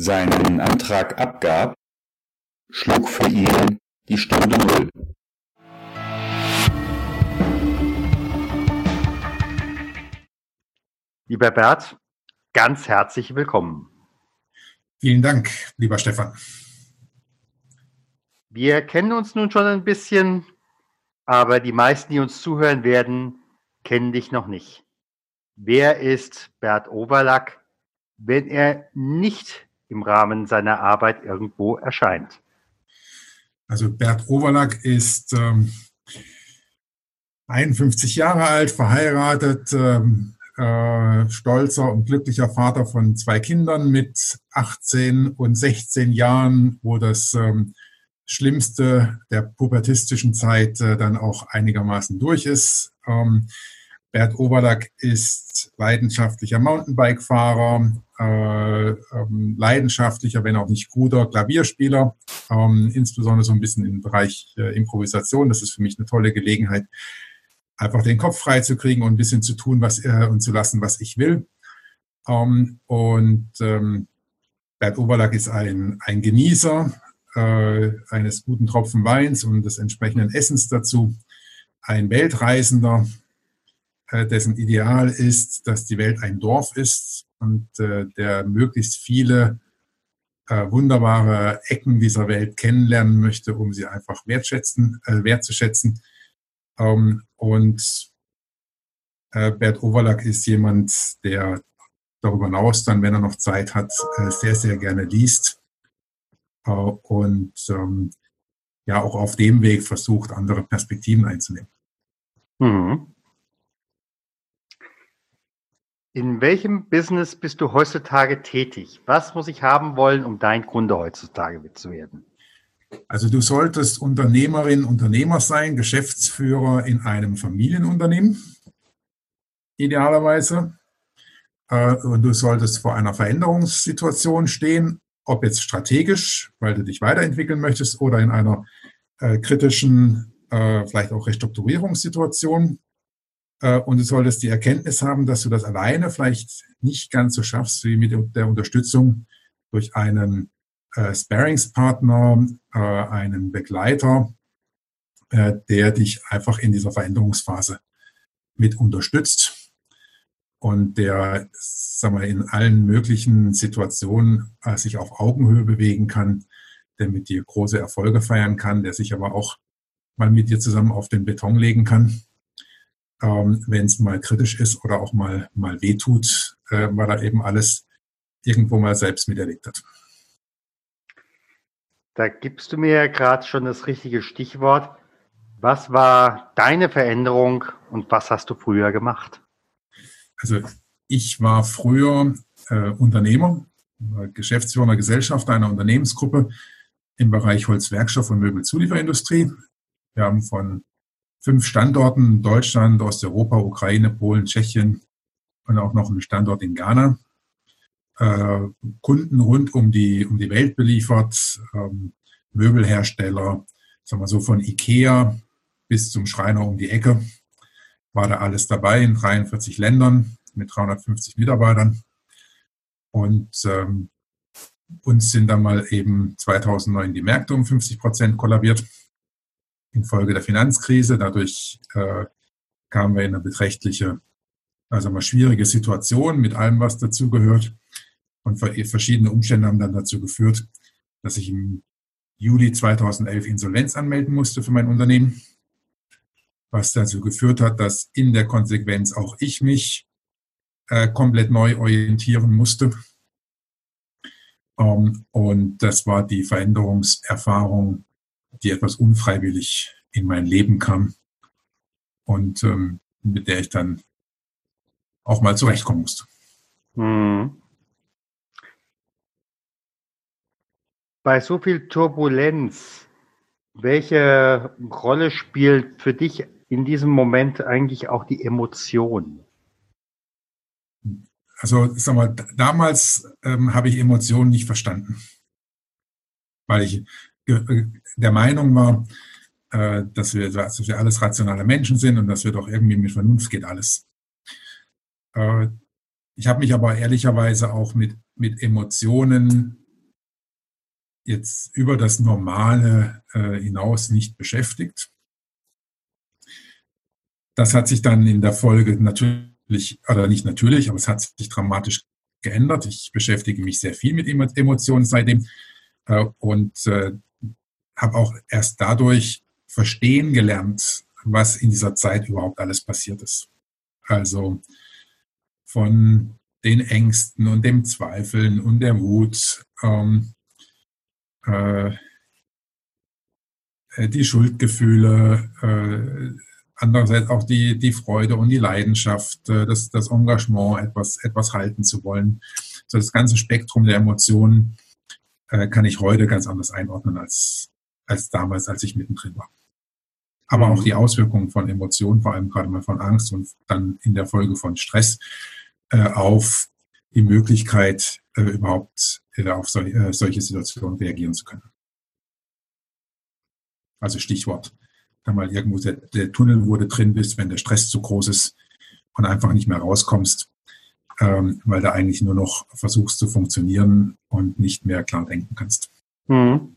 seinen Antrag abgab, schlug für ihn die Stunde Null. Lieber Bert, ganz herzlich willkommen. Vielen Dank, lieber Stefan. Wir kennen uns nun schon ein bisschen, aber die meisten, die uns zuhören werden, kennen dich noch nicht. Wer ist Bert Oberlack, wenn er nicht im Rahmen seiner Arbeit irgendwo erscheint. Also Bert Overlack ist ähm, 51 Jahre alt, verheiratet, ähm, äh, stolzer und glücklicher Vater von zwei Kindern mit 18 und 16 Jahren, wo das ähm, Schlimmste der pubertistischen Zeit äh, dann auch einigermaßen durch ist. Ähm, Bert Oberlack ist leidenschaftlicher Mountainbike-Fahrer, äh, ähm, leidenschaftlicher, wenn auch nicht guter Klavierspieler, ähm, insbesondere so ein bisschen im Bereich äh, Improvisation. Das ist für mich eine tolle Gelegenheit, einfach den Kopf frei zu kriegen und ein bisschen zu tun was äh, und zu lassen, was ich will. Ähm, und ähm, Bert Oberlack ist ein, ein Genießer äh, eines guten Tropfen Weins und des entsprechenden Essens dazu, ein Weltreisender, äh, dessen Ideal ist, dass die Welt ein Dorf ist und äh, der möglichst viele äh, wunderbare Ecken dieser Welt kennenlernen möchte, um sie einfach wertschätzen, äh, wertzuschätzen. Ähm, und äh, Bert Overlack ist jemand, der darüber hinaus dann, wenn er noch Zeit hat, äh, sehr, sehr gerne liest äh, und ähm, ja auch auf dem Weg versucht, andere Perspektiven einzunehmen. Mhm. In welchem Business bist du heutzutage tätig? Was muss ich haben wollen, um dein Kunde heutzutage zu werden? Also du solltest Unternehmerin, Unternehmer sein, Geschäftsführer in einem Familienunternehmen, idealerweise. Äh, und du solltest vor einer Veränderungssituation stehen, ob jetzt strategisch, weil du dich weiterentwickeln möchtest, oder in einer äh, kritischen, äh, vielleicht auch Restrukturierungssituation. Äh, und du solltest die Erkenntnis haben, dass du das alleine vielleicht nicht ganz so schaffst wie mit der Unterstützung durch einen äh, Sparingspartner, äh, einen Begleiter, äh, der dich einfach in dieser Veränderungsphase mit unterstützt und der, sagen wir, in allen möglichen Situationen äh, sich auf Augenhöhe bewegen kann, der mit dir große Erfolge feiern kann, der sich aber auch mal mit dir zusammen auf den Beton legen kann ähm, wenn es mal kritisch ist oder auch mal, mal wehtut, äh, weil er eben alles irgendwo mal selbst miterlebt hat. Da gibst du mir ja gerade schon das richtige Stichwort. Was war deine Veränderung und was hast du früher gemacht? Also ich war früher äh, Unternehmer, Geschäftsführer Gesellschaft einer Unternehmensgruppe im Bereich Holzwerkstoff und Möbelzulieferindustrie. Wir haben von fünf Standorten, Deutschland, Osteuropa, Ukraine, Polen, Tschechien und auch noch einen Standort in Ghana. Äh, Kunden rund um die, um die Welt beliefert, ähm, Möbelhersteller, sagen wir so von Ikea bis zum Schreiner um die Ecke, war da alles dabei in 43 Ländern mit 350 Mitarbeitern. Und ähm, uns sind dann mal eben 2009 die Märkte um 50 Prozent kollabiert infolge der Finanzkrise. Dadurch äh, kamen wir in eine beträchtliche, also mal schwierige Situation mit allem, was dazugehört. Und verschiedene Umstände haben dann dazu geführt, dass ich im Juli 2011 Insolvenz anmelden musste für mein Unternehmen, was dazu geführt hat, dass in der Konsequenz auch ich mich äh, komplett neu orientieren musste. Um, ähm, und das war die Veränderungserfahrung die etwas unfreiwillig in mein Leben kam und ähm, mit der ich dann auch mal zurechtkommen musste. Hm. bei so viel Turbulenz, welche Rolle spielt für dich in diesem Moment eigentlich auch die Emotion? Also, sag mal, damals ähm, habe ich Emotionen nicht verstanden, weil ich der Meinung war, äh, dass, wir, dass wir alles rationale Menschen sind und dass wir doch irgendwie mit Vernunft geht alles. Äh, ich habe mich aber ehrlicherweise auch mit, mit Emotionen jetzt über das Normale äh, hinaus nicht beschäftigt. Das hat sich dann in der Folge natürlich, oder nicht natürlich, aber es hat sich dramatisch geändert. Ich beschäftige mich sehr viel mit Emotionen seitdem äh, und äh, habe auch erst dadurch verstehen gelernt, was in dieser Zeit überhaupt alles passiert ist. Also von den Ängsten und dem Zweifeln und der Wut, ähm, äh, äh, die Schuldgefühle, äh, andererseits auch die, die Freude und die Leidenschaft, äh, das, das Engagement, etwas, etwas halten zu wollen. So das ganze Spektrum der Emotionen äh, kann ich heute ganz anders einordnen als, als damals, als ich mittendrin war. Aber auch die Auswirkungen von Emotionen, vor allem gerade mal von Angst und dann in der Folge von Stress, äh, auf die Möglichkeit, äh, überhaupt äh, auf sol äh, solche Situationen reagieren zu können. Also Stichwort, da mal irgendwo der, der Tunnel, wo du drin bist, wenn der Stress zu groß ist und einfach nicht mehr rauskommst, ähm, weil du eigentlich nur noch versuchst zu funktionieren und nicht mehr klar denken kannst. Mhm.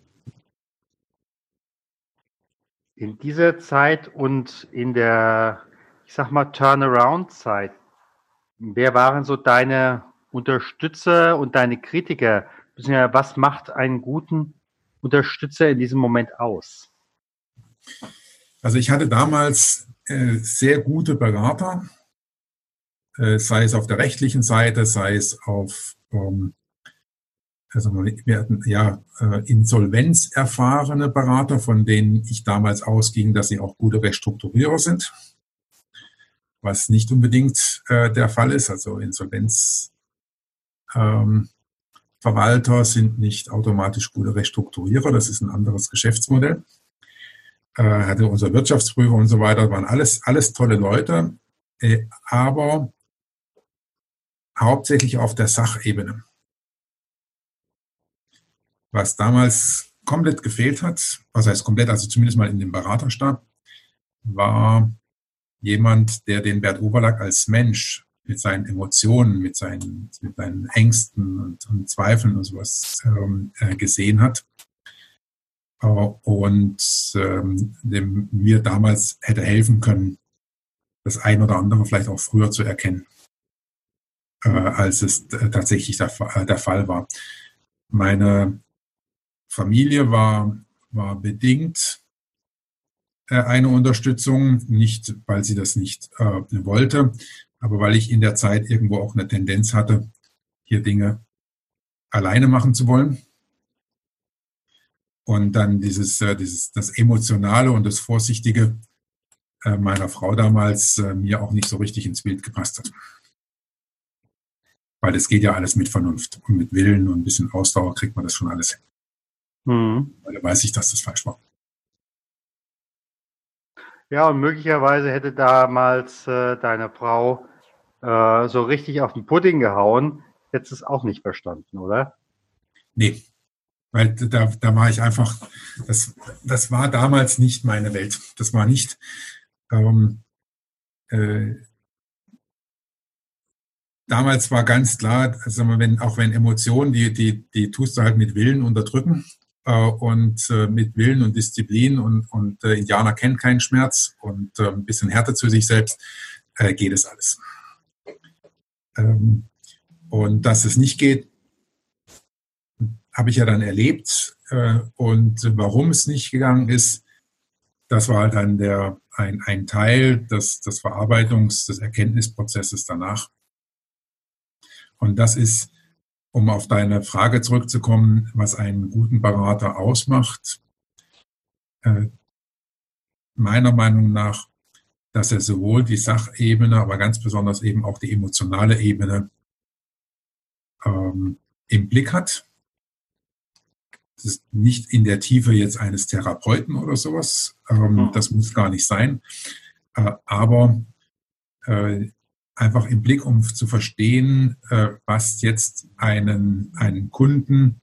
In dieser Zeit und in der, ich sag mal, Turnaround-Zeit, Wer waren so deine Unterstützer und deine Kritiker? Was macht einen guten Unterstützer in diesem Moment aus? Also ich hatte damals äh, sehr gute Berater, äh, sei es auf der rechtlichen Seite, sei es auf ähm, also wir hatten ja äh, insolvenzerfahrene Berater, von denen ich damals ausging, dass sie auch gute Restrukturierer sind was nicht unbedingt äh, der Fall ist. Also Insolvenzverwalter ähm, sind nicht automatisch gute Restrukturierer, das ist ein anderes Geschäftsmodell. Äh, hatte unser Wirtschaftsprüfer und so weiter, waren alles, alles tolle Leute, äh, aber hauptsächlich auf der Sachebene. Was damals komplett gefehlt hat, was heißt komplett, also zumindest mal in dem Beraterstab, war jemand, der den Bert Oberlack als Mensch mit seinen Emotionen, mit seinen, mit seinen Ängsten und, und Zweifeln und sowas ähm, äh, gesehen hat. Äh, und ähm, dem mir damals hätte helfen können, das ein oder andere vielleicht auch früher zu erkennen, äh, als es tatsächlich der, äh, der Fall war. Meine Familie war, war bedingt äh, eine Unterstützung, nicht weil sie das nicht äh, wollte, aber weil ich in der Zeit irgendwo auch eine Tendenz hatte, hier Dinge alleine machen zu wollen. Und dann dieses, äh, dieses, das Emotionale und das Vorsichtige äh, meiner Frau damals äh, mir auch nicht so richtig ins Bild gepasst hat. Weil es geht ja alles mit Vernunft und mit Willen und ein bisschen Ausdauer kriegt man das schon alles hin. Mhm. Weil da weiß ich, dass das falsch war. Ja, und möglicherweise hätte damals äh, deine Frau äh, so richtig auf den Pudding gehauen, hättest es auch nicht verstanden, oder? Nee, weil da, da war ich einfach, das, das war damals nicht meine Welt. Das war nicht, ähm, äh, damals war ganz klar, also wenn, auch wenn Emotionen, die, die, die tust du halt mit Willen unterdrücken und äh, mit Willen und Disziplin und, und äh, Indianer kennt keinen Schmerz und äh, ein bisschen Härte zu sich selbst, äh, geht es alles. Ähm, und dass es nicht geht, habe ich ja dann erlebt. Äh, und warum es nicht gegangen ist, das war dann der, ein, ein Teil des, des Verarbeitungs-, des Erkenntnisprozesses danach. Und das ist um auf deine Frage zurückzukommen, was einen guten Berater ausmacht, äh, meiner Meinung nach, dass er sowohl die Sachebene, aber ganz besonders eben auch die emotionale Ebene ähm, im Blick hat. das nicht in der Tiefe jetzt eines Therapeuten oder sowas. Ähm, mhm. Das muss gar nicht sein. Äh, aber äh, einfach im Blick, um zu verstehen, äh, was jetzt einen, einen Kunden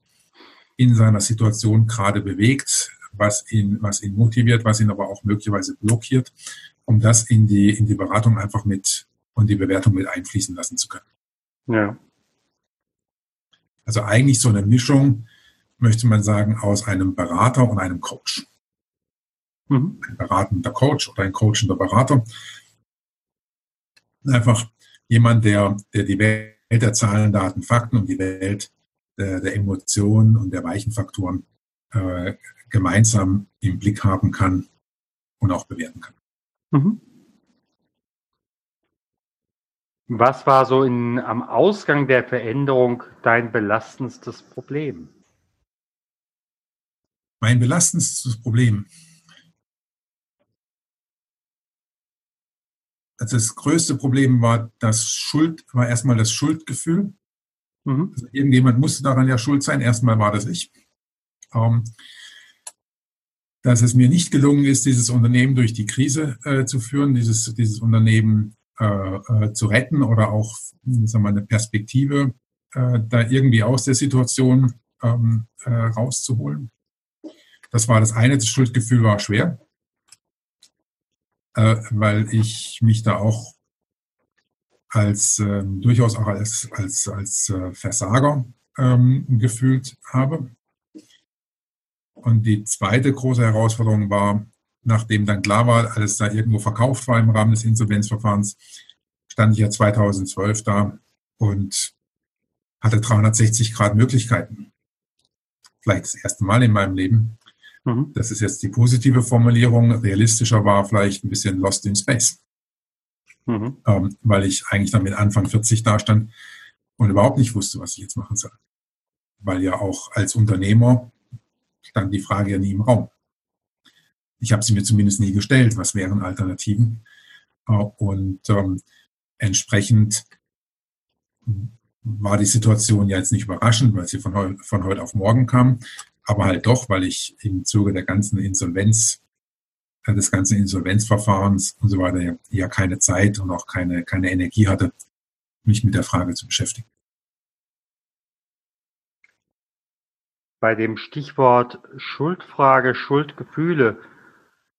in seiner Situation gerade bewegt, was ihn, was ihn motiviert, was ihn aber auch möglicherweise blockiert, um das in die, in die Beratung einfach mit und die Bewertung mit einfließen lassen zu können. Ja. Also eigentlich so eine Mischung, möchte man sagen, aus einem Berater und einem Coach. Mhm. Ein beratender Coach oder ein coachender Berater. Einfach jemand, der, der die Welt der Zahlen, Daten, Fakten und die Welt der, der Emotionen und der weichen Faktoren äh, gemeinsam im Blick haben kann und auch bewerten kann. Mhm. Was war so in, am Ausgang der Veränderung dein belastendstes Problem? Mein belastendstes Problem. Also das größte Problem war das Schuld, war erstmal das Schuldgefühl. Mhm. Also irgendjemand musste daran ja schuld sein. Erstmal war das ich. Ähm, dass es mir nicht gelungen ist, dieses Unternehmen durch die Krise äh, zu führen, dieses, dieses Unternehmen äh, äh, zu retten oder auch sagen wir, eine Perspektive äh, da irgendwie aus der Situation ähm, äh, rauszuholen. Das war das eine. Das Schuldgefühl war schwer, äh, weil ich mich da auch als äh, durchaus auch als als als äh, Versager ähm, gefühlt habe. Und die zweite große Herausforderung war, nachdem dann klar war, alles da irgendwo verkauft war im Rahmen des Insolvenzverfahrens, stand ich ja 2012 da und hatte 360 Grad Möglichkeiten. Vielleicht das erste Mal in meinem Leben. Mhm. Das ist jetzt die positive Formulierung. Realistischer war vielleicht ein bisschen lost in space. Mhm. Ähm, weil ich eigentlich dann mit Anfang 40 da stand und überhaupt nicht wusste, was ich jetzt machen soll. Weil ja auch als Unternehmer stand die Frage ja nie im Raum. Ich habe sie mir zumindest nie gestellt, was wären Alternativen. Äh, und ähm, entsprechend war die Situation ja jetzt nicht überraschend, weil sie von, heu von heute auf morgen kam, aber halt doch, weil ich im Zuge der ganzen Insolvenz, äh, des ganzen Insolvenzverfahrens und so weiter ja, ja keine Zeit und auch keine, keine Energie hatte, mich mit der Frage zu beschäftigen. Bei dem Stichwort Schuldfrage, Schuldgefühle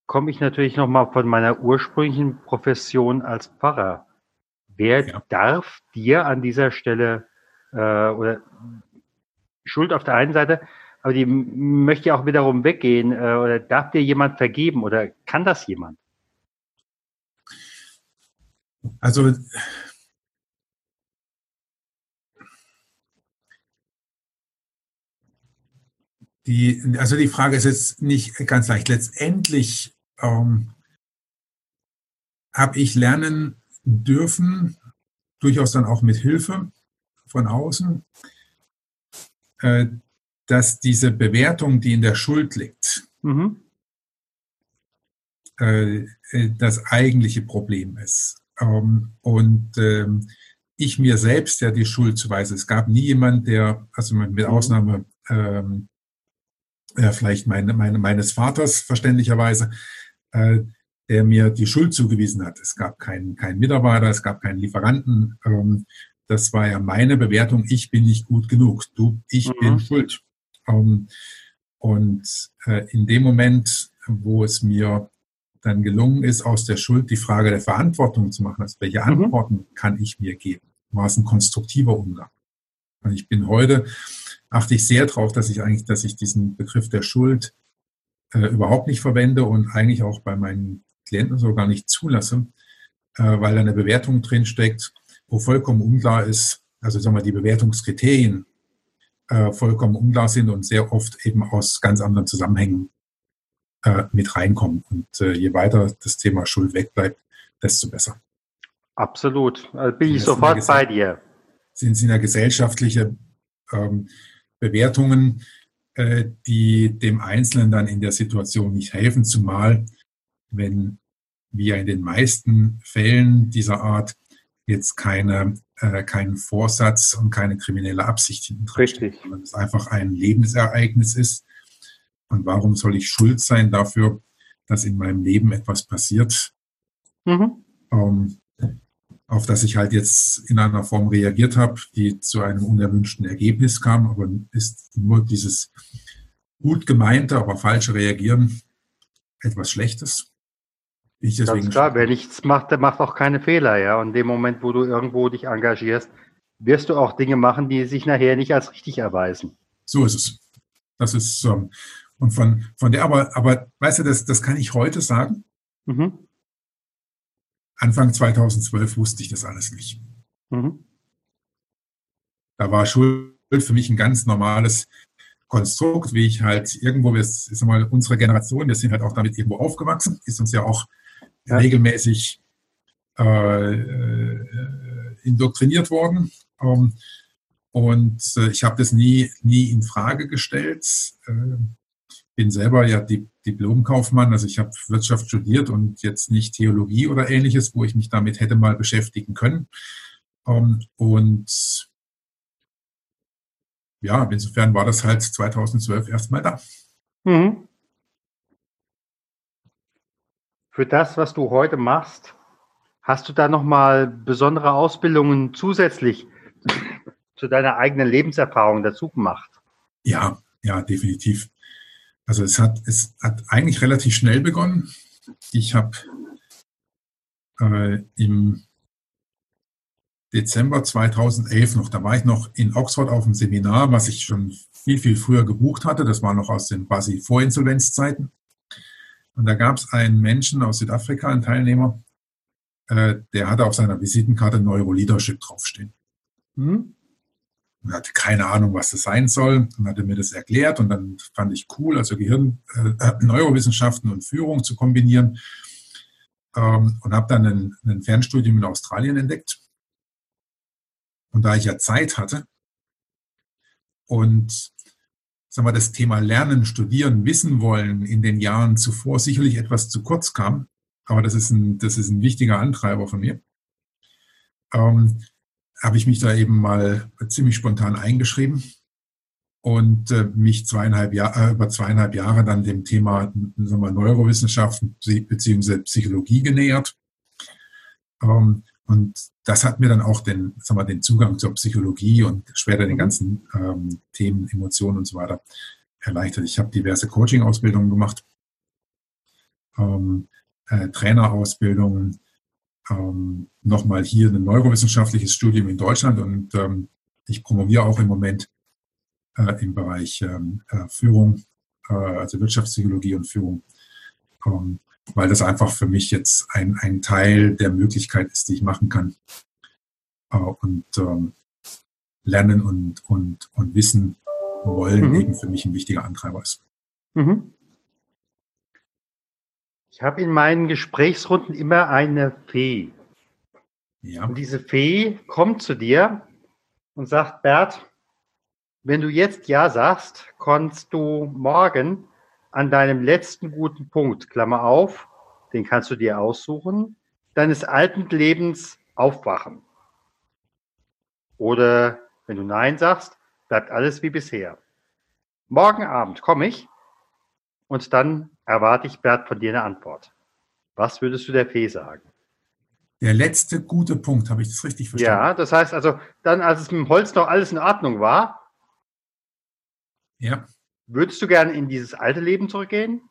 komme ich natürlich nochmal von meiner ursprünglichen Profession als Pfarrer. Wer ja. darf dir an dieser Stelle äh, oder Schuld auf der einen Seite, aber die möchte ja auch wiederum weggehen äh, oder darf dir jemand vergeben oder kann das jemand? Also die, also die Frage ist jetzt nicht ganz leicht. Letztendlich ähm, habe ich lernen dürfen, durchaus dann auch mit Hilfe von außen, äh, dass diese Bewertung, die in der Schuld liegt, mhm. äh, äh das eigentliche Problem ist. Ähm, und ähm, ich mir selbst ja die Schuld zuweise. Es gab nie jemand, der, also mit mhm. Ausnahme ähm, ja, vielleicht meine, meine, meines Vaters verständlicherweise, äh, der mir die Schuld zugewiesen hat. Es gab keinen keinen Mitarbeiter, es gab keinen Lieferanten. Ähm, das war ja meine Bewertung. Ich bin nicht gut genug. Du, ich mhm. bin schuld. Und äh, in dem Moment, wo es mir dann gelungen ist, aus der Schuld die Frage der Verantwortung zu machen, also welche mhm. Antworten kann ich mir geben, war es ein konstruktiver Umgang. Und ich bin heute, achte ich sehr darauf, dass ich eigentlich, dass ich diesen Begriff der Schuld äh, überhaupt nicht verwende und eigentlich auch bei meinen Klienten so gar nicht zulasse, äh, weil da eine Bewertung drinsteckt, wo vollkommen unklar ist, also sagen wir, die Bewertungskriterien äh, vollkommen unklar sind und sehr oft eben aus ganz anderen Zusammenhängen äh, mit reinkommen. Und äh, je weiter das Thema Schuld wegbleibt, desto besser. Absolut, also bin ich sofort bei dir. Sind es in der gesellschaftliche ähm, Bewertungen, äh, die dem Einzelnen dann in der Situation nicht helfen, zumal wenn wir in den meisten Fällen dieser Art jetzt keine äh, keinen Vorsatz und keine kriminelle Absicht hinten Richtig. steht, sondern es einfach ein Lebensereignis ist. Und warum soll ich schuld sein dafür, dass in meinem Leben etwas passiert, Mhm. ähm, auf das ich halt jetzt in einer Form reagiert habe, die zu einem unerwünschten Ergebnis kam, aber ist nur dieses gut gemeinte, aber falsche Reagieren etwas Schlechtes. Ich Ganz deswegen klar, wer nichts macht, der macht auch keine Fehler, ja. Und in dem Moment, wo du irgendwo dich engagierst, wirst du auch Dinge machen, die sich nachher nicht als richtig erweisen. So ist es. Das ist, ähm, und von, von der, aber, aber weißt du, das, das kann ich heute sagen. Mhm. Anfang 2012 wusste ich das alles nicht. Mhm. Da war Schuld für mich ein ganz normales Konstrukt, wie ich halt irgendwo, wir, ist mal unsere Generation, wir sind halt auch damit irgendwo aufgewachsen, ist uns ja auch Ja. regelmäßig äh, äh, indoktriniert worden. Ähm, und äh, ich habe das nie, nie in Frage gestellt. Äh, bin selber ja Di Diplomkaufmann, also ich habe Wirtschaft studiert und jetzt nicht Theologie oder ähnliches, wo ich mich damit hätte mal beschäftigen können. Ähm, und ja, insofern war das halt 2012 erstmal da. Mhm. Für das, was du heute machst, hast du da nochmal besondere Ausbildungen zusätzlich zu deiner eigenen Lebenserfahrung dazu gemacht? Ja, ja, definitiv. Also es hat, es hat eigentlich relativ schnell begonnen. Ich habe äh, im Dezember 2011 noch, da war ich noch in Oxford auf dem Seminar, was ich schon viel, viel früher gebucht hatte. Das war noch aus den quasi Vorinsolvenzzeiten. Und da gab es einen Menschen aus Südafrika, einen Teilnehmer, äh, der hatte auf seiner Visitenkarte Neuroleadership draufstehen. Mhm. und hatte keine Ahnung, was das sein soll und hatte mir das erklärt und dann fand ich cool, also Gehirn, äh, Neurowissenschaften und Führung zu kombinieren ähm, und habe dann ein, ein Fernstudium in Australien entdeckt. Und da ich ja Zeit hatte und sagen wir, das Thema Lernen, Studieren, Wissen wollen in den Jahren zuvor sicherlich etwas zu kurz kam, aber das ist ein, das ist ein wichtiger Antreiber von mir, ähm, habe ich mich da eben mal ziemlich spontan eingeschrieben und äh, mich zweieinhalb Jahr, äh, über zweieinhalb Jahre dann dem Thema sagen wir, Neurowissenschaften bzw. Psychologie genähert. Ähm, und das hat mir dann auch den, sagen wir, den Zugang zur Psychologie und später den ganzen ähm, Themen, Emotionen und so weiter erleichtert. Ich habe diverse Coaching-Ausbildungen gemacht, ähm, äh, Trainerausbildungen, ähm, nochmal hier ein neurowissenschaftliches Studium in Deutschland und ähm, ich promoviere auch im Moment äh, im Bereich ähm, äh, Führung, äh, also Wirtschaftspsychologie und Führung, ähm, weil das einfach für mich jetzt ein, ein Teil der Möglichkeit ist, die ich machen kann. Äh, und ähm, Lernen und, und, und Wissen wollen Mhm. eben für mich ein wichtiger Antreiber ist. Mhm. Ich habe in meinen Gesprächsrunden immer eine Fee. Ja, Und diese Fee kommt zu dir und sagt, Bert, wenn du jetzt Ja sagst, kannst du morgen an deinem letzten guten Punkt, Klammer auf, den kannst du dir aussuchen, deines alten Lebens aufwachen. Oder wenn du Nein sagst, bleibt alles wie bisher. Morgen Abend komme ich und dann erwarte ich, Bert, von dir eine Antwort. Was würdest du der Fee sagen? der letzte gute Punkt, habe ich das richtig verstanden? Ja, das heißt also, dann, als es mit dem Holz noch alles in Ordnung war, Ja. Würdest du gerne in dieses alte Leben zurückgehen?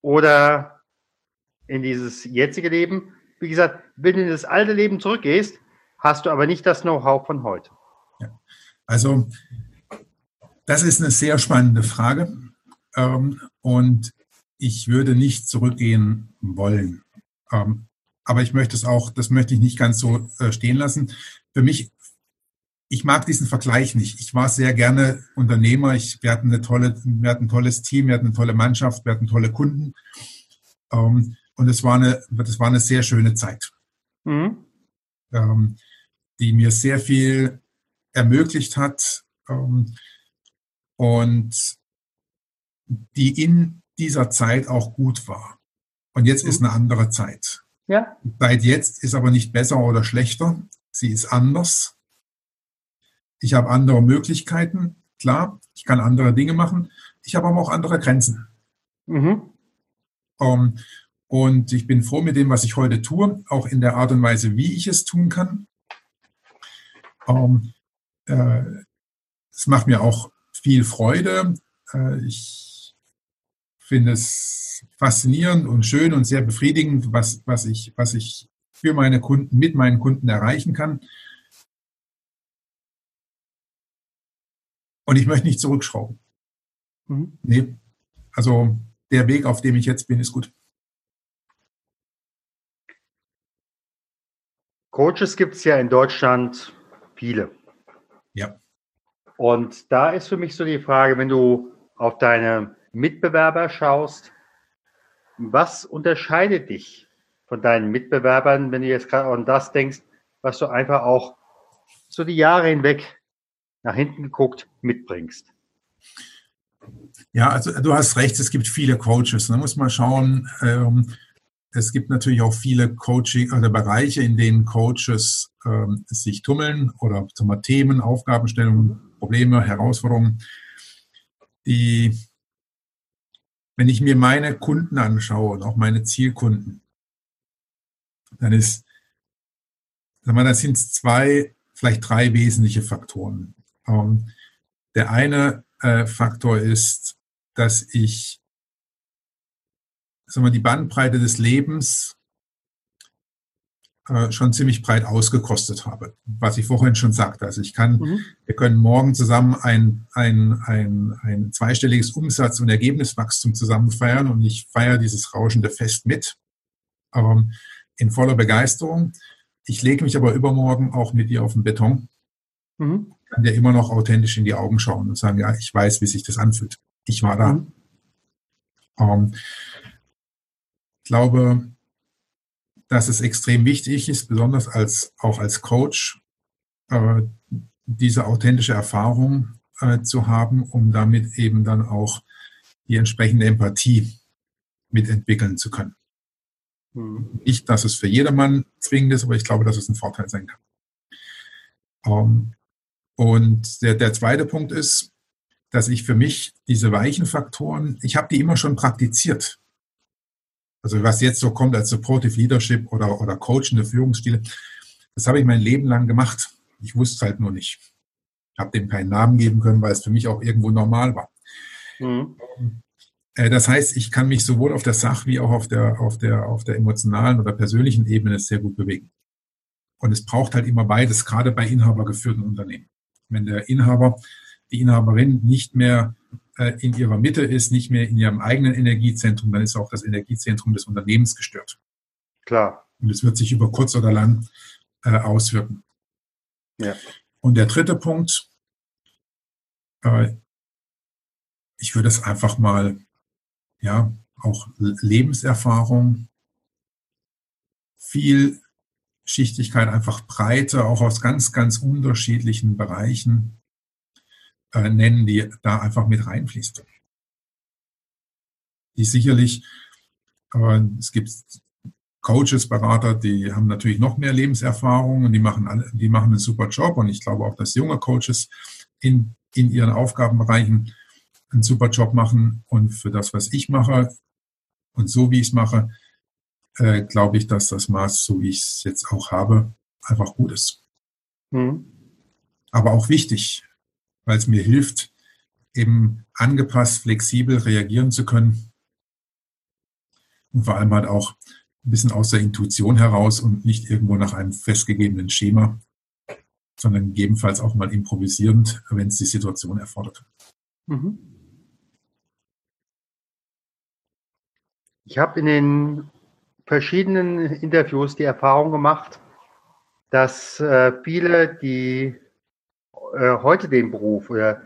Oder in dieses jetzige Leben? Wie gesagt, wenn du in das alte Leben zurückgehst, hast du aber nicht das Know-how von heute. Also, das ist eine sehr spannende Frage. Ähm, und ich würde nicht zurückgehen wollen. Ähm, aber ich möchte es auch, das möchte ich nicht ganz so äh, stehen lassen. Für mich, ich mag diesen Vergleich nicht. Ich war sehr gerne Unternehmer. Ich, wir, hatten eine tolle, wir hatten ein tolles Team, wir hatten eine tolle Mannschaft, wir hatten tolle Kunden. Ähm, und es war eine, das war eine sehr schöne Zeit Mhm. ähm, die mir sehr viel ermöglicht hat ähm, und die in dieser Zeit auch gut war. Und jetzt ist eine andere Zeit. Ja, Seit jetzt ist aber nicht besser oder schlechter, sie ist anders. Ich habe andere Möglichkeiten, klar, ich kann andere Dinge machen. Ich habe aber auch andere Grenzen. Mhm. Ähm, und ich bin froh mit dem, was ich heute tue, auch in der Art und Weise, wie ich es tun kann. Ähm, äh, es macht mir auch viel Freude. Äh, ich finde es faszinierend und schön und sehr befriedigend, was, was, ich, was ich für meine Kunden, mit meinen Kunden erreichen kann. Und ich möchte nicht zurückschrauben. Mhm. Nee, also der Weg, auf dem ich jetzt bin, ist gut. Coaches gibt es ja in Deutschland viele. Ja. Und da ist für mich so die Frage, wenn du auf deine Mitbewerber schaust, was unterscheidet dich von deinen Mitbewerbern, wenn du jetzt gerade an das denkst, was du einfach auch so die Jahre hinweg nach hinten geguckt mitbringst? Ja, also du hast recht, es gibt viele Coaches. Da muss man schauen, ähm, es gibt natürlich auch viele Coaching oder Bereiche, in denen Coaches ähm, sich tummeln oder zum Themen, Aufgabenstellungen, Probleme, Herausforderungen, die, wenn ich mir meine Kunden anschaue und auch meine Zielkunden, dann ist, sag mal, das sind zwei, vielleicht drei wesentliche Faktoren. Ähm, der eine äh, Faktor ist, dass ich sagen wir, die Bandbreite des Lebens äh, schon ziemlich breit ausgekostet habe, was ich vorhin schon sagte. Also ich kann, mhm. wir können morgen zusammen ein, ein, ein, ein zweistelliges Umsatz- und Ergebniswachstum zusammen feiern und ich feiere dieses rauschende Fest mit, aber in voller Begeisterung. Ich lege mich aber übermorgen auch mit dir auf den Beton, mhm. kann dir immer noch authentisch in die Augen schauen und sagen, ja, ich weiß, wie sich das anfühlt. Ich war da. Mhm. Ähm, ich glaube, dass es extrem wichtig ist, besonders als, auch als Coach, äh, diese authentische Erfahrung äh, zu haben, um damit eben dann auch die entsprechende Empathie mitentwickeln zu können. Mhm. Nicht, dass es für jedermann zwingend ist, aber ich glaube, dass es ein Vorteil sein kann. Ähm, und der, der zweite Punkt ist, dass ich für mich diese weichen Faktoren, ich habe die immer schon praktiziert. Also was jetzt so kommt als Supportive Leadership oder, oder coachende Führungsstile, das habe ich mein Leben lang gemacht. Ich wusste es halt nur nicht. Ich habe dem keinen Namen geben können, weil es für mich auch irgendwo normal war. Mhm. Äh, das heißt, ich kann mich sowohl auf der Sach- wie auch auf der, auf, der, auf der emotionalen oder persönlichen Ebene sehr gut bewegen. Und es braucht halt immer beides, gerade bei inhabergeführten Unternehmen. Wenn der Inhaber, die Inhaberin nicht mehr äh, in ihrer Mitte ist, nicht mehr in ihrem eigenen Energiezentrum, dann ist auch das Energiezentrum des Unternehmens gestört. Klar. Und es wird sich über kurz oder lang äh, auswirken. Ja. Und der dritte Punkt, äh, ich würde es einfach mal, ja, auch Lebenserfahrung, viel Schichtigkeit, einfach Breite, auch aus ganz, ganz unterschiedlichen Bereichen äh, nennen, die da einfach mit reinfließt. Die sicherlich, äh, es gibt Coaches, Berater, die haben natürlich noch mehr Lebenserfahrung und die machen, alle, die machen einen super Job. Und ich glaube auch, dass junge Coaches in, in ihren Aufgabenbereichen einen super Job machen. Und für das, was ich mache und so wie ich es mache, äh, glaube ich, dass das Maß, so wie ich es jetzt auch habe, einfach gut ist. Mhm. Aber auch wichtig weil es mir hilft, eben angepasst, flexibel reagieren zu können. Und vor allem halt auch ein bisschen aus der Intuition heraus und nicht irgendwo nach einem festgegebenen Schema, sondern gegebenenfalls auch mal improvisierend, wenn es die Situation erfordert. Mhm. Ich habe in den verschiedenen Interviews die Erfahrung gemacht, dass äh, viele, die äh, heute den Beruf oder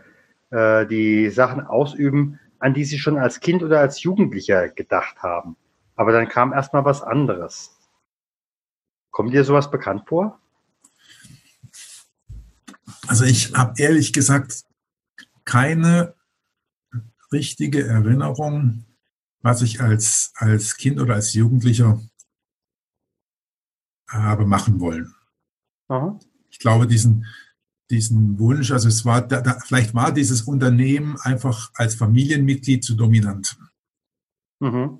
äh, die Sachen ausüben, an die sie schon als Kind oder als Jugendlicher gedacht haben. Aber dann kam erstmal was anderes. Kommt dir sowas bekannt vor? Also ich habe ehrlich gesagt keine richtige Erinnerung, was ich als, als Kind oder als Jugendlicher habe machen wollen. Aha. Ich glaube, diesen, diesen Wunsch, also es war, da, da, vielleicht war dieses Unternehmen einfach als Familienmitglied zu dominant. Mhm.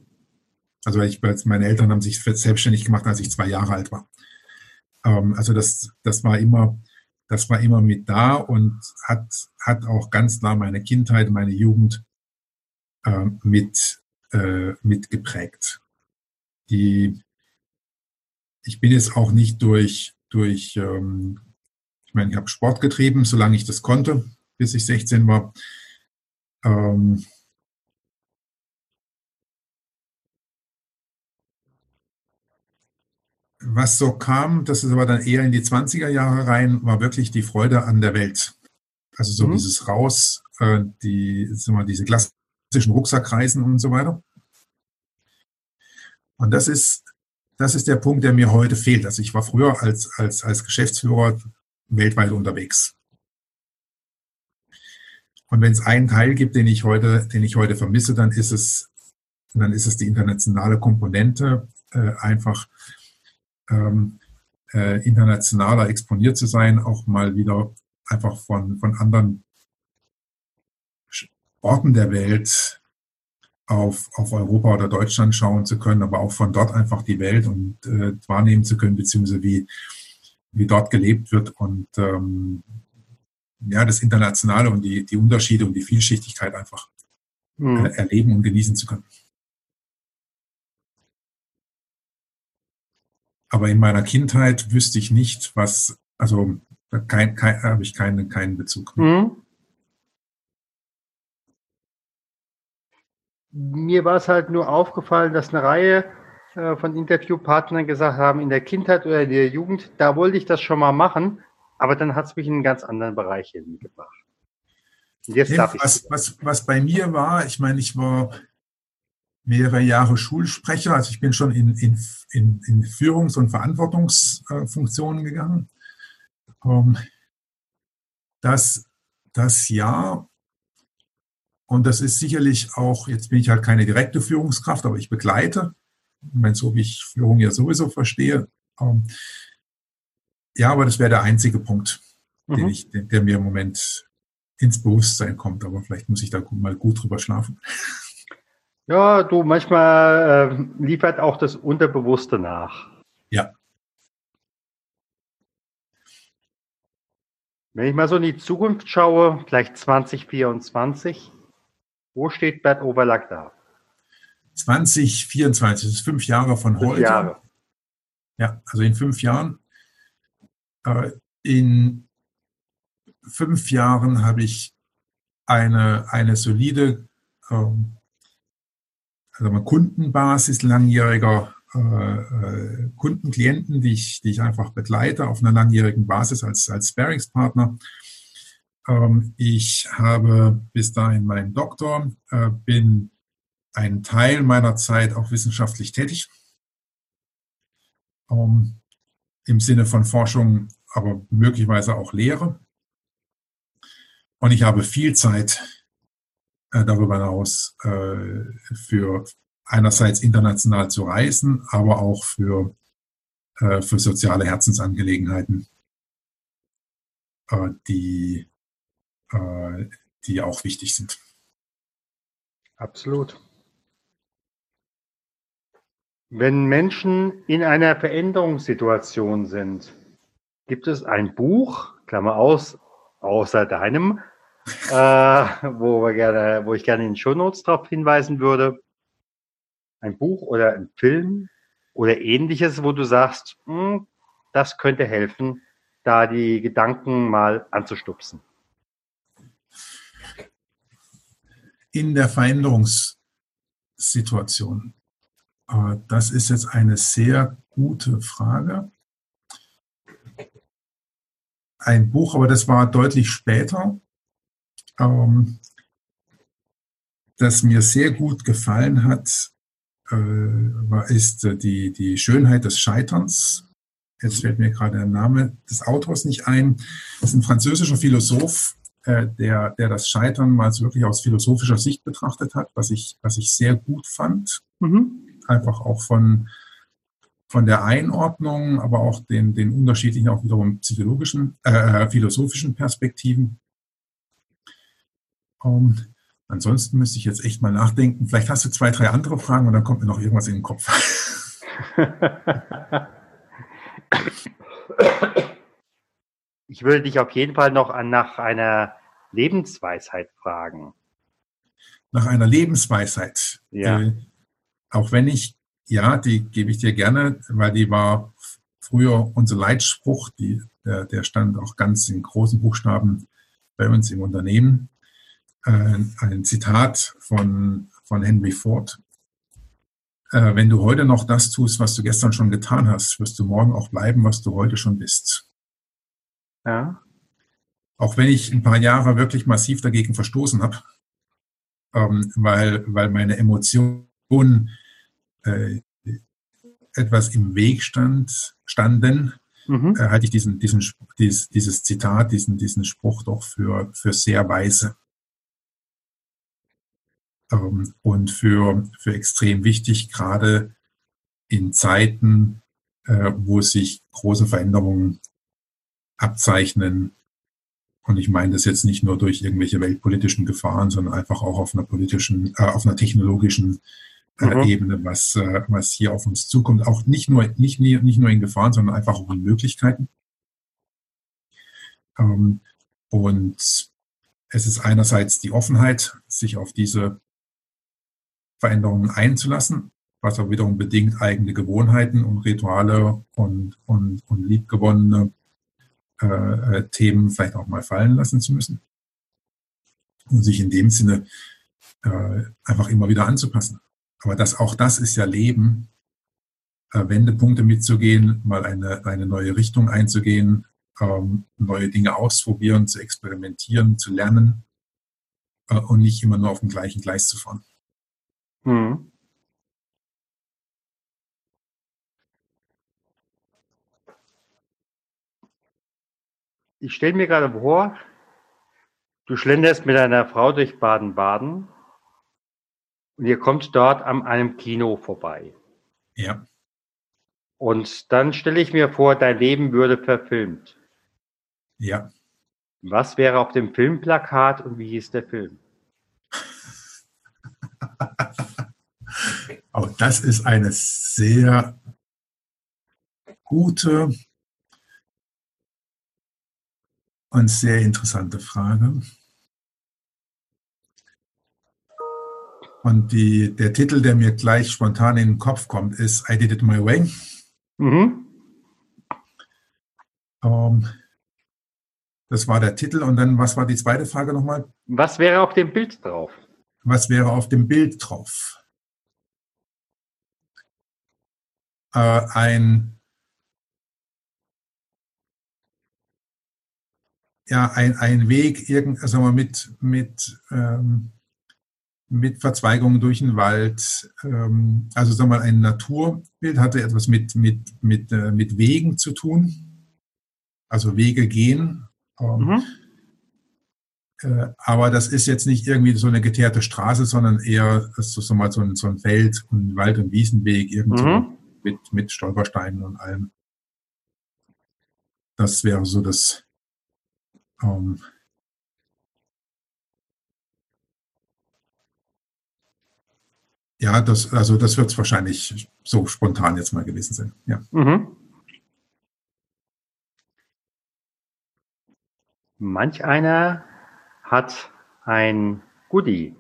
Also ich, meine Eltern haben sich selbstständig gemacht, als ich zwei Jahre alt war. Ähm, also das, das war immer, das war immer mit da und hat, hat auch ganz klar meine Kindheit, meine Jugend äh, mit, äh, mit geprägt. Die, ich bin jetzt auch nicht durch, durch ähm, ich meine, ich habe Sport getrieben, solange ich das konnte, bis ich 16 war. Ähm, was so kam, das ist aber dann eher in die 20er Jahre rein, war wirklich die Freude an der Welt. Also so mhm. dieses Raus, äh, die, wir, diese klassischen Rucksackreisen und so weiter. Und das ist, das ist der Punkt, der mir heute fehlt. Also ich war früher als, als, als Geschäftsführer weltweit unterwegs. Und wenn es einen Teil gibt, den ich heute, den ich heute vermisse, dann ist es, dann ist es die internationale Komponente, äh, einfach ähm, äh, internationaler exponiert zu sein, auch mal wieder einfach von, von anderen Orten der Welt auf, auf Europa oder Deutschland schauen zu können, aber auch von dort einfach die Welt und äh, wahrnehmen zu können, beziehungsweise wie, wie dort gelebt wird und ähm, ja, das Internationale und die, die Unterschiede und die Vielschichtigkeit einfach mhm. äh, erleben und genießen zu können. Aber in meiner Kindheit wüsste ich nicht, was, also kein, kein, habe ich keinen, keinen Bezug. Mhm. Mir war es halt nur aufgefallen, dass eine Reihe äh, von Interviewpartnern gesagt haben, in der Kindheit oder in der Jugend, da wollte ich das schon mal machen, aber dann hat es mich in einen ganz anderen Bereich hingebracht. Jetzt ja, was, was, was bei mir war, ich meine, ich war mehrere Jahre Schulsprecher. Also ich bin schon in, in, in, in Führungs- und Verantwortungsfunktionen gegangen. Ähm, das, das Jahr, und das ist sicherlich auch, jetzt bin ich halt keine direkte Führungskraft, aber ich begleite, meine, so wie ich Führung ja sowieso verstehe. Ähm, ja, aber das wäre der einzige Punkt, mhm. den ich, der mir im Moment ins Bewusstsein kommt. Aber vielleicht muss ich da mal gut drüber schlafen. Ja, du, manchmal äh, liefert auch das Unterbewusste nach. Ja. Wenn ich mal so in die Zukunft schaue, vielleicht 2024, wo steht Bert Overlack da? 2024, das ist fünf Jahre von fünf heute. Jahre. Ja, also in fünf Jahren. Äh, in fünf Jahren habe ich eine, eine solide ähm, also eine Kundenbasis langjähriger äh, äh, Kunden, Klienten, die ich, die ich einfach begleite auf einer langjährigen Basis als, als Sparingspartner. Ähm, ich habe bis dahin meinen Doktor, äh, bin einen Teil meiner Zeit auch wissenschaftlich tätig. Ähm, Im Sinne von Forschung, aber möglicherweise auch Lehre. Und ich habe viel Zeit äh, darüber hinaus äh, für einerseits international zu reisen, aber auch für, für soziale Herzensangelegenheiten, die, die auch wichtig sind. Absolut. Wenn Menschen in einer Veränderungssituation sind, gibt es ein Buch, Klammer aus, außer deinem, äh, wo, wir gerne, wo ich gerne in den Shownotes darauf hinweisen würde. Ein Buch oder ein Film oder ähnliches, wo du sagst, hm, das könnte helfen, da die Gedanken mal anzustupsen. In der Veränderungssituation. Äh, das ist jetzt eine sehr gute Frage. Ein Buch, aber das war deutlich später ähm, das mir sehr gut gefallen hat, äh, ist äh, die Schönheit des Scheiterns. Jetzt fällt mir gerade der Name des Autors nicht ein. Das ist ein französischer Philosoph, äh, der, der das Scheitern mal so wirklich aus philosophischer Sicht betrachtet hat, was ich, was ich sehr gut fand. Mhm. Einfach auch von, von der Einordnung, aber auch den, den unterschiedlichen, auch wiederum psychologischen, äh, philosophischen Perspektiven. Und ansonsten müsste ich jetzt echt mal nachdenken. Vielleicht hast du zwei, drei andere Fragen und dann kommt mir noch irgendwas in den Kopf. ich würde dich auf jeden Fall noch an, nach einer Lebensweisheit fragen. Nach einer Lebensweisheit. Ja. Äh, auch wenn ich, ja, die gebe ich dir gerne, weil die war früher unser Leitspruch, die, der, der stand auch ganz in großen Buchstaben bei uns im Unternehmen. Äh, ein Zitat von, von Henry Ford. Äh, wenn du heute noch das tust, was du gestern schon getan hast, wirst du morgen auch bleiben, was du heute schon bist. Ja. Auch wenn ich ein paar Jahre wirklich massiv dagegen verstoßen habe, ähm, weil, weil meine Emotionen äh, etwas im Weg stand, standen, mhm. äh, halte ich diesen, diesen, dieses, dieses Zitat, diesen, diesen Spruch doch für, für sehr weise ähm, und für, für extrem wichtig, gerade in Zeiten, äh, wo sich große Veränderungen abzeichnen. Und ich meine das jetzt nicht nur durch irgendwelche weltpolitischen Gefahren, sondern einfach auch auf einer politischen, äh, auf einer technologischen äh, mhm. Ebene, was, äh, was hier auf uns zukommt. Auch nicht nur, nicht, nicht nur in Gefahren, sondern einfach auch in Möglichkeiten. Ähm, und es ist einerseits die Offenheit, sich auf diese Veränderungen einzulassen, was auch wiederum bedingt, eigene Gewohnheiten und Rituale und, und, und liebgewonnene äh, äh, Themen vielleicht auch mal fallen lassen zu müssen. Und sich in dem Sinne äh, einfach immer wieder anzupassen. Aber das, auch das ist ja Leben, äh, Wendepunkte mitzugehen, mal eine, eine neue Richtung einzugehen, ähm, neue Dinge ausprobieren, zu experimentieren, zu lernen äh, und nicht immer nur auf dem gleichen Gleis zu fahren. Mhm. Ich stelle mir gerade vor, du schlenderst mit deiner Frau durch Baden-Baden und ihr kommt dort an einem Kino vorbei. Ja. Und dann stelle ich mir vor, dein Leben würde verfilmt. Ja. Was wäre auf dem Filmplakat und wie hieß der Film? Auch das ist eine sehr gute und sehr interessante Frage. Und die, der Titel, der mir gleich spontan in den Kopf kommt, ist I Did It My Way. Mhm. Um, ähm, das war der Titel. Und dann, was war die zweite Frage nochmal? Was wäre auf dem Bild drauf? Was wäre auf dem Bild drauf? Äh, ein, ja, ein, ein Weg, irgend, also mit, mit, ähm, mit Verzweigungen durch den Wald. Ähm, also sagen wir mal, ein Naturbild hatte etwas mit, mit, mit, äh, mit Wegen zu tun. Also Wege gehen. Ähm, mhm. Äh, aber das ist jetzt nicht irgendwie so eine geteerte Straße, sondern eher so, so mal so ein, so ein Feld- und Wald- und Wiesenweg, irgendwie mhm. mit, mit Stolpersteinen und allem. Das wäre so das. Ähm, ja, das, also das wird es wahrscheinlich so spontan jetzt mal gewesen sein. Ja. Mhm. Manch einer hat ein Goodie.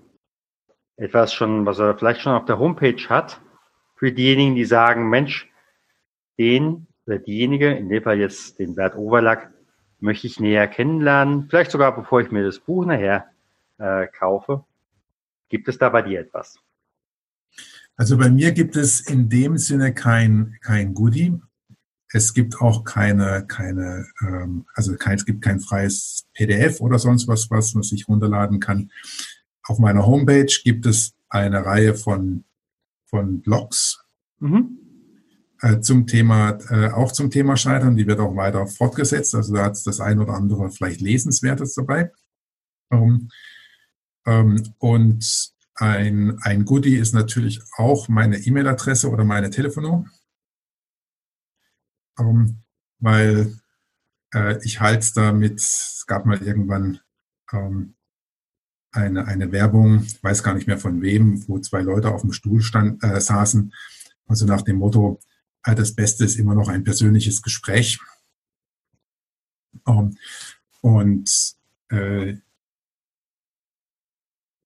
Etwas schon, was er vielleicht schon auf der Homepage hat, für diejenigen, die sagen, Mensch, den oder diejenige, in dem Fall jetzt den Bert Overlack, möchte ich näher kennenlernen, vielleicht sogar bevor ich mir das Buch nachher äh, kaufe. Gibt es da bei dir etwas? Also bei mir gibt es in dem Sinne kein, kein Goodie. Es gibt auch keine, keine, ähm, also kein, es gibt kein freies PDF oder sonst was, was man sich runterladen kann. Auf meiner Homepage gibt es eine Reihe von, von Blogs mhm. Äh, zum Thema, äh, auch zum Thema Scheitern. Die wird auch weiter fortgesetzt. Also da hat es das ein oder andere vielleicht Lesenswertes dabei. Ähm, ähm, und ein, ein Goodie ist natürlich auch meine E-Mail-Adresse oder meine Telefonnummer. ähm, weil äh, ich halte damit, es gab mal irgendwann ähm, eine, eine Werbung, weiß gar nicht mehr von wem, wo zwei Leute auf dem Stuhl stand, äh, saßen, also nach dem Motto, das Beste ist immer noch ein persönliches Gespräch. Ähm, und äh,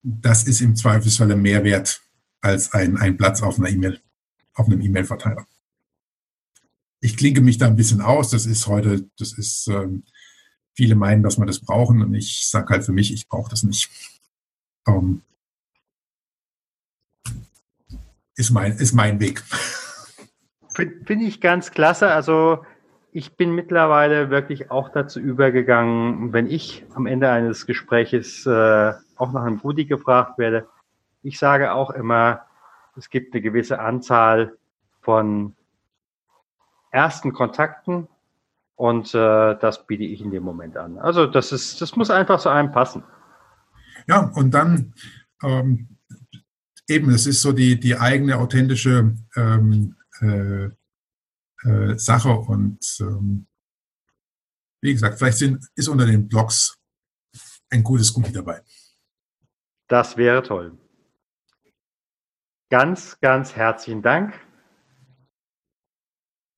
das ist im Zweifelsfalle mehr wert als ein, ein Platz auf einer E-Mail, auf einem E-Mail-Verteiler. Ich klinke mich da ein bisschen aus. Das ist heute, das ist, ähm, viele meinen, dass wir das brauchen und ich sage halt für mich, ich brauche das nicht. Ähm, ist mein, ist mein Weg. Finde ich ganz klasse. Also ich bin mittlerweile wirklich auch dazu übergegangen, wenn ich am Ende eines Gespräches äh, auch nach einem Goodie gefragt werde, ich sage auch immer, es gibt eine gewisse Anzahl von ersten Kontakten und äh, das biete ich in dem Moment an. Also das ist, das muss einfach zu einem passen. Ja, und dann ähm, eben, es ist so die, die eigene authentische ähm, äh, äh, Sache und ähm, wie gesagt, vielleicht sind, ist unter den Blogs ein gutes Goodie dabei. Das wäre toll. Ganz, ganz herzlichen Dank.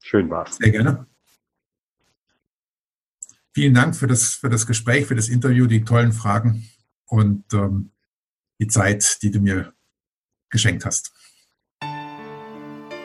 Schön war's. Sehr gerne. Vielen Dank für das, für das Gespräch, für das Interview, die tollen Fragen und ähm, die Zeit, die du mir geschenkt hast.